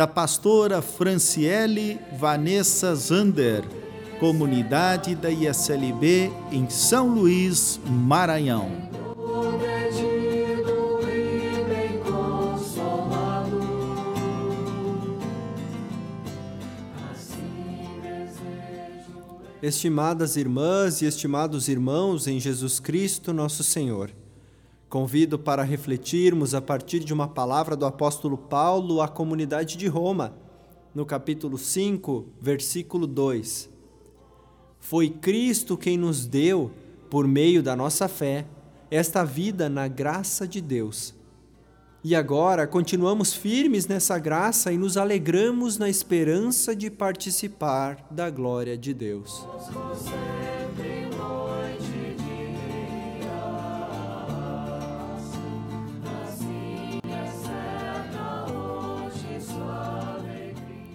da pastora Franciele Vanessa Zander, comunidade da ISLB em São Luís, Maranhão. Estimadas irmãs e estimados irmãos em Jesus Cristo, nosso Senhor, Convido para refletirmos a partir de uma palavra do apóstolo Paulo à comunidade de Roma, no capítulo 5, versículo 2. Foi Cristo quem nos deu, por meio da nossa fé, esta vida na graça de Deus. E agora continuamos firmes nessa graça e nos alegramos na esperança de participar da glória de Deus.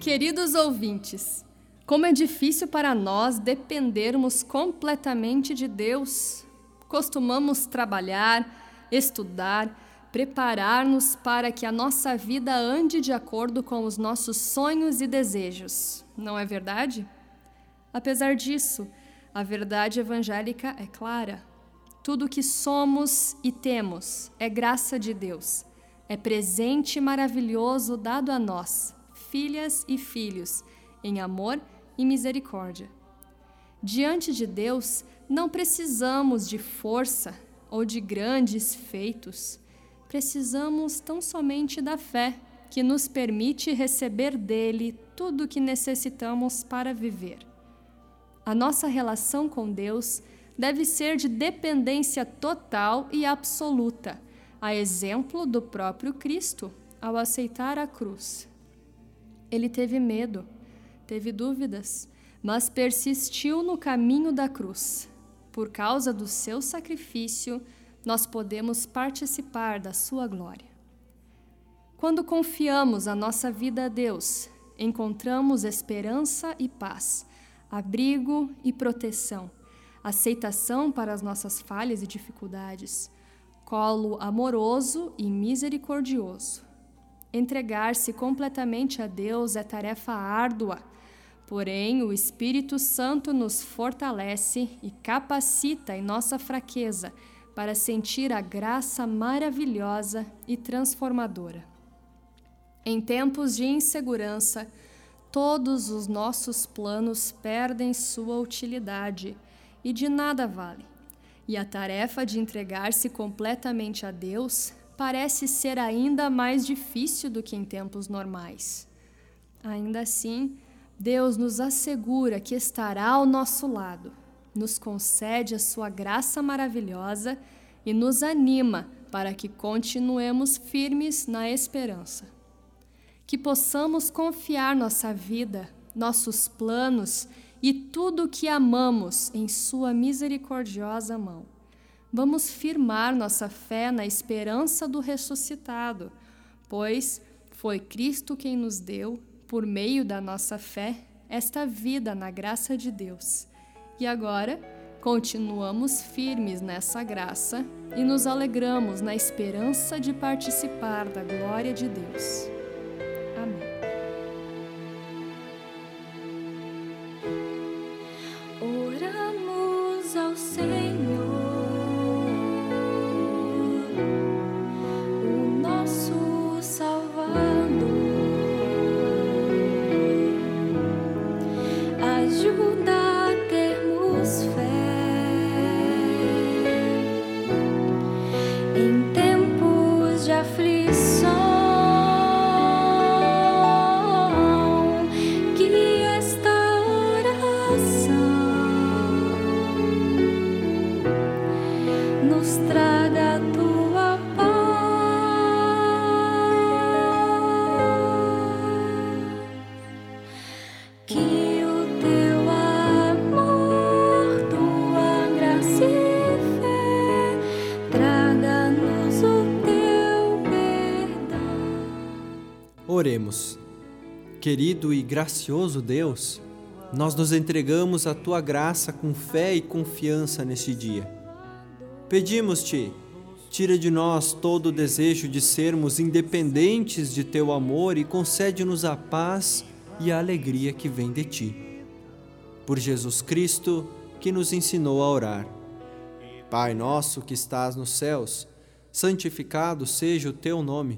Queridos ouvintes, como é difícil para nós dependermos completamente de Deus. Costumamos trabalhar, estudar, preparar-nos para que a nossa vida ande de acordo com os nossos sonhos e desejos, não é verdade? Apesar disso, a verdade evangélica é clara. Tudo o que somos e temos é graça de Deus, é presente maravilhoso dado a nós filhas e filhos, em amor e misericórdia. Diante de Deus, não precisamos de força ou de grandes feitos. Precisamos tão somente da fé, que nos permite receber dele tudo o que necessitamos para viver. A nossa relação com Deus deve ser de dependência total e absoluta, a exemplo do próprio Cristo ao aceitar a cruz. Ele teve medo, teve dúvidas, mas persistiu no caminho da cruz. Por causa do seu sacrifício, nós podemos participar da sua glória. Quando confiamos a nossa vida a Deus, encontramos esperança e paz, abrigo e proteção, aceitação para as nossas falhas e dificuldades, colo amoroso e misericordioso. Entregar-se completamente a Deus é tarefa árdua, porém o Espírito Santo nos fortalece e capacita em nossa fraqueza para sentir a graça maravilhosa e transformadora. Em tempos de insegurança, todos os nossos planos perdem sua utilidade e de nada vale. E a tarefa de entregar-se completamente a Deus parece ser ainda mais difícil do que em tempos normais. Ainda assim, Deus nos assegura que estará ao nosso lado, nos concede a sua graça maravilhosa e nos anima para que continuemos firmes na esperança. Que possamos confiar nossa vida, nossos planos e tudo o que amamos em Sua misericordiosa mão vamos firmar nossa fé na esperança do ressuscitado, pois foi Cristo quem nos deu, por meio da nossa fé, esta vida na graça de Deus. E agora, continuamos firmes nessa graça e nos alegramos na esperança de participar da glória de Deus. Free. Oremos. Querido e gracioso Deus, nós nos entregamos à tua graça com fé e confiança neste dia. Pedimos-te, tira de nós todo o desejo de sermos independentes de teu amor e concede-nos a paz e a alegria que vem de ti. Por Jesus Cristo, que nos ensinou a orar. Pai nosso que estás nos céus, santificado seja o teu nome.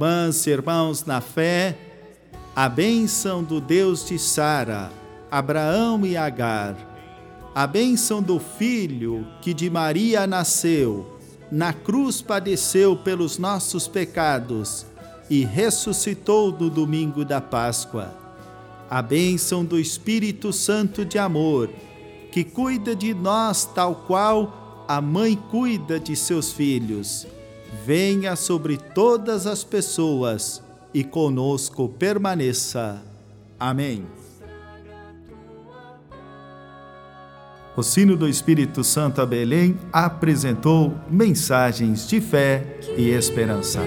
Irmãs e irmãos na fé, a bênção do Deus de Sara, Abraão e Agar, a bênção do Filho que de Maria nasceu, na cruz padeceu pelos nossos pecados e ressuscitou no domingo da Páscoa. A bênção do Espírito Santo de amor, que cuida de nós tal qual a mãe cuida de seus filhos venha sobre todas as pessoas e conosco permaneça. Amém. O sino do Espírito Santo a Belém apresentou mensagens de fé e esperança.